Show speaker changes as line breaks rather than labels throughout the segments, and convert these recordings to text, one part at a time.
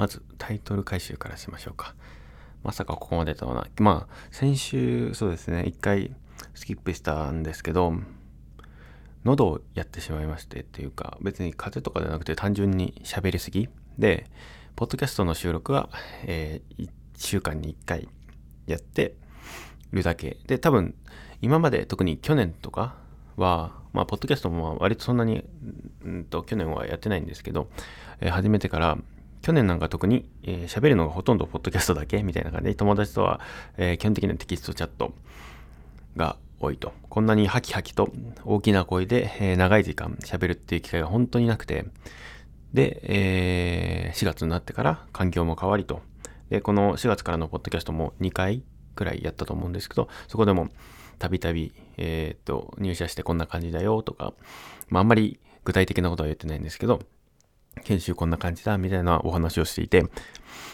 まずタイトル回収からしましょうか。まさかここまでとはな。まあ、先週、そうですね、一回スキップしたんですけど、喉をやってしまいましてっていうか、別に風邪とかじゃなくて単純に喋りすぎで、ポッドキャストの収録は、えー、1週間に1回やってるだけ。で、多分、今まで特に去年とかは、まあ、ポッドキャストも割とそんなに、うんと、去年はやってないんですけど、えー、始めてから、去年なんか特に喋、えー、るのがほとんどポッドキャストだけみたいな感じで、友達とは、えー、基本的にはテキストチャットが多いと。こんなにハキハキと大きな声で、えー、長い時間喋るっていう機会が本当になくて、で、えー、4月になってから環境も変わりと。で、この4月からのポッドキャストも2回くらいやったと思うんですけど、そこでもたびたび、えっ、と、入社してこんな感じだよとか、まあ、あんまり具体的なことは言ってないんですけど、研修こんな感じだみたいなお話をしていて、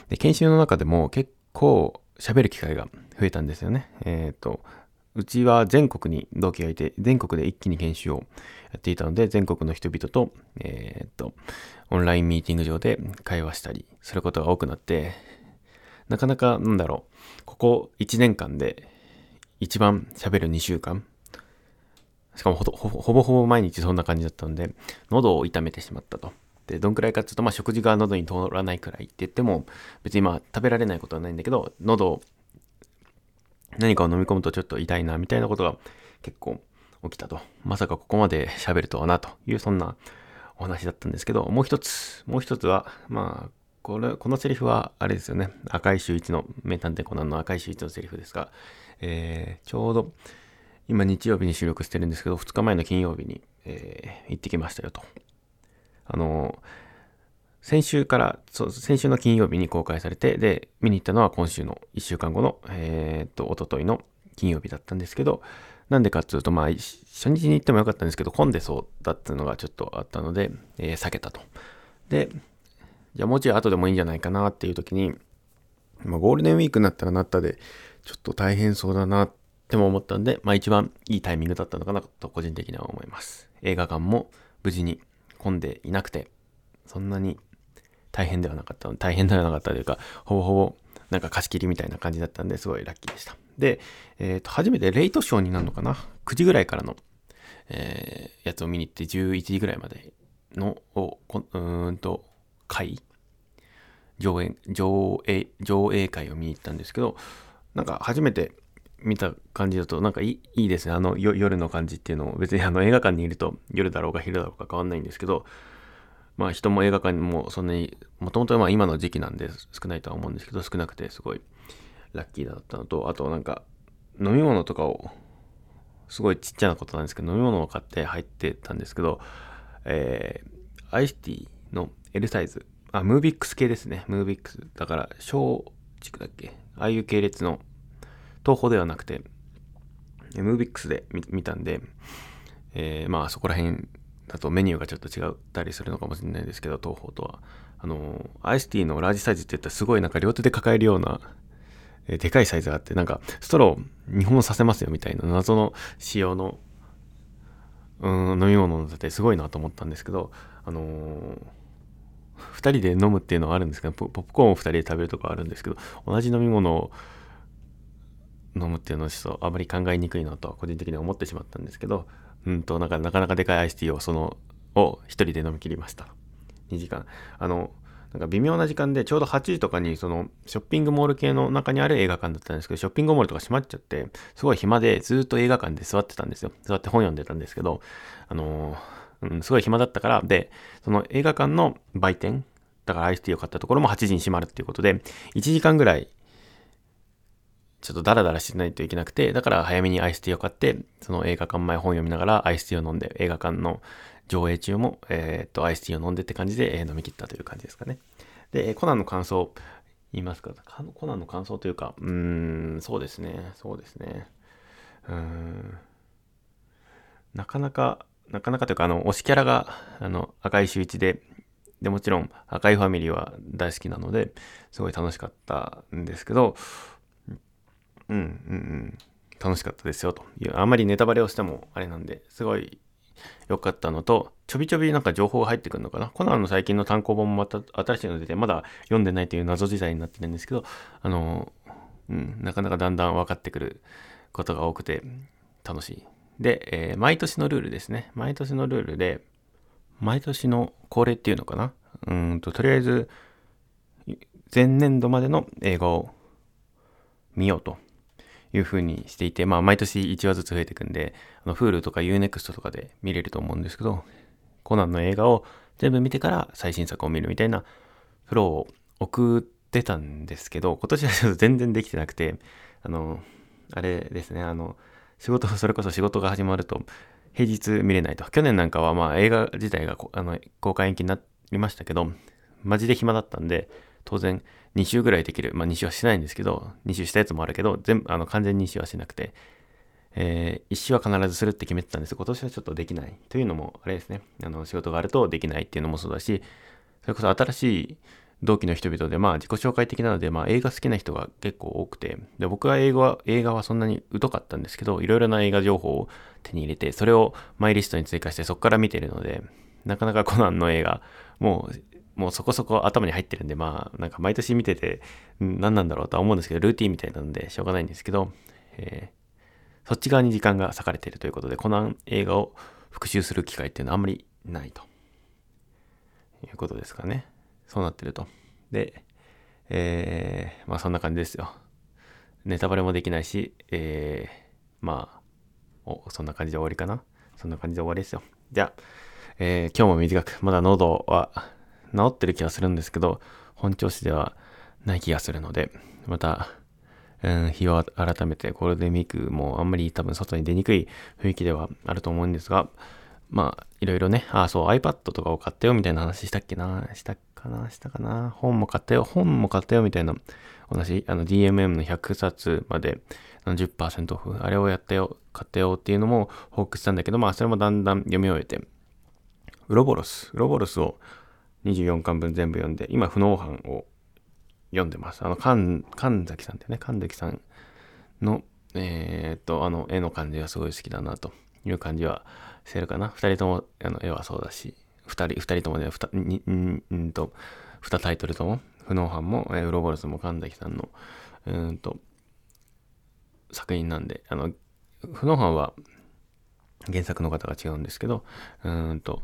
で研修の中でも結構喋る機会が増えたんですよね。えっ、と、うちは全国に同期がいて、全国で一気に研修をやっていたので、全国の人々と、えー、っと、オンラインミーティング上で会話したりすることが多くなって、なかなか、なんだろう、ここ1年間で一番喋る2週間、しかもほほぼほぼ毎日そんな感じだったので、喉を痛めてしまったと。で、どんくらいかっていうと、まあ食事が喉に通らないくらいって言っても、別にまあ食べられないことはないんだけど、喉何かを飲み込むとちょっと痛いなみたいなことが結構起きたと。まさかここまで喋るとはなというそんなお話だったんですけど、もう一つ、もう一つは、まあ、これ、このセリフはあれですよね。赤い周一の、名探偵コナンの赤い周一のセリフですが、えー、ちょうど今日曜日に収録してるんですけど、2日前の金曜日に、えー、行ってきましたよと。あの先週から、そう、先週の金曜日に公開されて、で、見に行ったのは今週の1週間後の、えー、っと、おとといの金曜日だったんですけど、なんでかっていうと、まあ、初日に行ってもよかったんですけど、混んでそうだっていうのがちょっとあったので、えー、避けたと。で、じゃあもうちょい後でもいいんじゃないかなっていう時に、まあ、ゴールデンウィークになったらなったで、ちょっと大変そうだなっても思ったんで、まあ一番いいタイミングだったのかなと個人的には思います。映画館も無事に混んでいなくて、そんなに大変ではなかった大変ではなかったというか、ほぼほぼなんか貸し切りみたいな感じだったんですごいラッキーでした。で、えっ、ー、と、初めてレイトショーになるのかな ?9 時ぐらいからの、えー、やつを見に行って11時ぐらいまでの、をこうーんと、会？上映、上映、上映会を見に行ったんですけど、なんか初めて見た感じだと、なんかいいいいですね。あの夜の感じっていうのを、別にあの映画館にいると夜だろうが昼だろうが変わんないんですけど、まあ人も映画館にもそんなに、もともとまあ今の時期なんで少ないとは思うんですけど、少なくてすごいラッキーだったのと、あとなんか飲み物とかを、すごいちっちゃなことなんですけど、飲み物を買って入ってたんですけど、えー、アイスティーの L サイズ、あ、ムービックス系ですね。ムービックス。だから、小軸だっけ？ああいう系列の、東宝ではなくて、ムービックスで見たんで、えー、まあそこら辺だとメニューがちょっと違ったりするのかもしれないですけど、東宝とは。あの、アイスティーのラージサイズって言ったらすごいなんか両手で抱えるような、えー、でかいサイズがあって、なんかストロー2本させますよみたいな謎の仕様の、うん、飲み物だってすごいなと思ったんですけど、あのー、2人で飲むっていうのはあるんですけど、ポップコーンを2人で食べるとかあるんですけど、同じ飲み物を飲むっていうのはちょっとあまり考えにくいなと個人的には思ってしまったんですけど、うんと、なんかなかなかでかいアイスティーをその、を一人で飲み切りました。2時間。あの、なんか微妙な時間でちょうど8時とかにそのショッピングモール系の中にある映画館だったんですけど、ショッピングモールとか閉まっちゃって、すごい暇でずっと映画館で座ってたんですよ。座って本読んでたんですけど、あの、うん、すごい暇だったから、で、その映画館の売店、だからアイスティーを買ったところも8時に閉まるっていうことで、1時間ぐらいちょっとダラダラしないといけなくて、だから早めにアイスティーを買って、その映画館前本読みながらアイスティーを飲んで、映画館の上映中も、えー、っと、アイスティーを飲んでって感じで、え、飲み切ったという感じですかね。で、コナンの感想、言いますか、コナンの感想というか、うーん、そうですね、そうですね。うーん、なかなか、なかなかというか、あの、推しキャラが、あの、赤い周一で、で、もちろん、赤いファミリーは大好きなので、すごい楽しかったんですけど、うんうんうん楽しかったですよというあんまりネタバレをしてもあれなんですごい良かったのと、ちょびちょびなんか情報が入ってくるのかな。コナンの最近の単行本もまた新しいの出て、まだ読んでないという謎時代になってるんですけど、あの、うん、なかなかだんだん分かってくることが多くて楽しい。で、えー、毎年のルールですね。毎年のルールで、毎年の恒例っていうのかな。うんと、とりあえず、前年度までの映画を見ようというふうにしていて、まあ、毎年1話ずつ増えていくんで、あの、Hulu とか Unext とかで見れると思うんですけど、コナンの映画を全部見てから最新作を見るみたいなフローを送ってたんですけど、今年はちょっと全然できてなくて、あの、あれですね、あの、仕事、それこそ仕事が始まると、平日見れないと。去年なんかはまあ映画自体があの公開延期になりましたけど、マジで暇だったんで、当然2週ぐらいできる。まあ2週はしないんですけど、2週したやつもあるけど、全部、あの完全に2週はしなくて、えー、1週は必ずするって決めてたんです今年はちょっとできない。というのも、あれですね、あの仕事があるとできないっていうのもそうだし、それこそ新しい同期の人々で、まあ自己紹介的なので、まあ映画好きな人が結構多くて、で僕は英語は、映画はそんなに疎かったんですけど、いろいろな映画情報を手に入れて、それをマイリストに追加してそこから見てるので、なかなかコナンの映画、もう、もうそこそこ頭に入ってるんで、まあなんか毎年見てて、何なんだろうとは思うんですけど、ルーティンみたいなのでしょうがないんですけど、えー、そっち側に時間が割かれているということで、コナン映画を復習する機会っていうのはあんまりないということですかね。そうなってると。で、えー、まあそんな感じですよ。ネタバレもできないし、えー、まあ、お、そんな感じで終わりかな。そんな感じで終わりですよ。じゃあ、えー、今日も短く、まだ喉は治ってる気がするんですけど、本調子ではない気がするので、また、うん、日を改めてゴールデンウィークもあんまり多分外に出にくい雰囲気ではあると思うんですが、まあ、いろいろね、あ、そう、iPad とかを買ったよみたいな話したっけなしたかなしたかな本も買ったよ、本も買ったよみたいな同じ、あの DMM の100冊まで10%オフ、あれをやったよ、買ったよっていうのも報告したんだけど、まあそれもだんだん読み終えて、ウロボロス、ウロボロスを24巻分全部読んで、今、不能犯を読んでます。あの、神、神崎さんってね、神崎さんの、えー、っと、あの、絵の感じがすごい好きだなという感じはしてるかな。二人とも、あの、絵はそうだし、二人、二人ともね、二、に、んと、二タイトルとも、不能犯も、えー、ウロボロスも神崎さんの、うんと、作品なんで、あの、不能犯は原作の方が違うんですけど、うんと、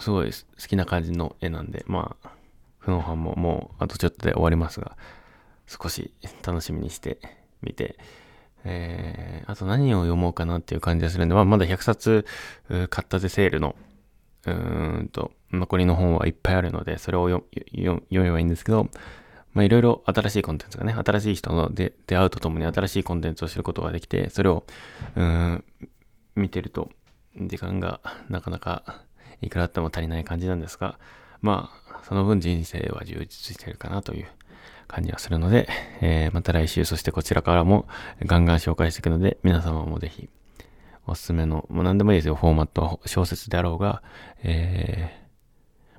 すごい好きな感じの絵なんで、まあ、不能犯ももうあとちょっとで終わりますが、少し楽しみにしてみて、えー、あと何を読もうかなっていう感じがするんで、まあ、まだ100冊買ったぜセールの、うーんと、残りの本はいっぱいあるので、それを読めばいいんですけど、まあ、いろいろ新しいコンテンツがね、新しい人の出会うとともに新しいコンテンツを知ることができて、それを、うん、見てると、時間がなかなかいくらあっても足りない感じなんですが、まあ、その分人生は充実してるかなという感じがするので、えー、また来週、そしてこちらからもガンガン紹介していくので、皆様もぜひ、おすすめの、もう何でもいいですよ、フォーマット小説であろうが、え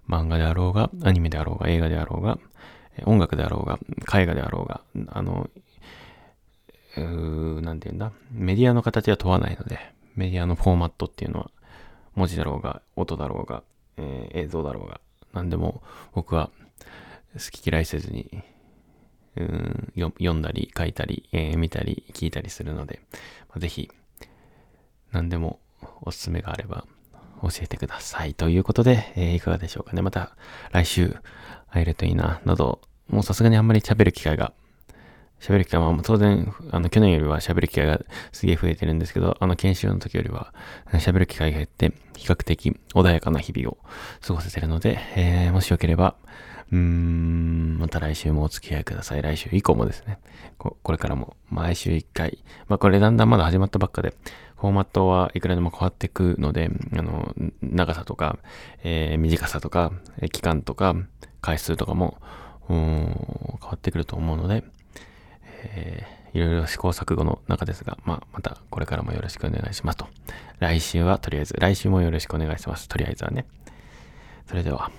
ー、漫画であろうが、アニメであろうが、映画であろうが、音楽であろうが、絵画であろうが、あの、うーなんて言うんだ、メディアの形は問わないので、メディアのフォーマットっていうのは、文字だろうが、音だろうが、えー、映像だろうが、何でも僕は好き嫌いせずに、うん読んだり書いたり、えー、見たり聞いたりするので、まあ、ぜひ何でもおすすめがあれば教えてください。ということで、えー、いかがでしょうかね。また来週会えるといいな、など、もうさすがにあんまり喋る機会が、喋る機会は当然、あの、去年よりは喋る機会がすげえ増えてるんですけど、あの、研修の時よりは喋る機会が減って、比較的穏やかな日々を過ごせてるので、えー、もしよければ、うーん、また来週もお付き合いください。来週以降もですね、ここれからも毎週1回、まあこれだんだんまだ始まったばっかで、フォーマットはいくらでも変わっていくので、あの、長さとか、えー、短さとか、期間とか、回数とかも、変わってくると思うので、えー、いろいろ試行錯誤の中ですが、まあ、またこれからもよろしくお願いしますと。来週はとりあえず、来週もよろしくお願いします。とりあえずはね。それでは。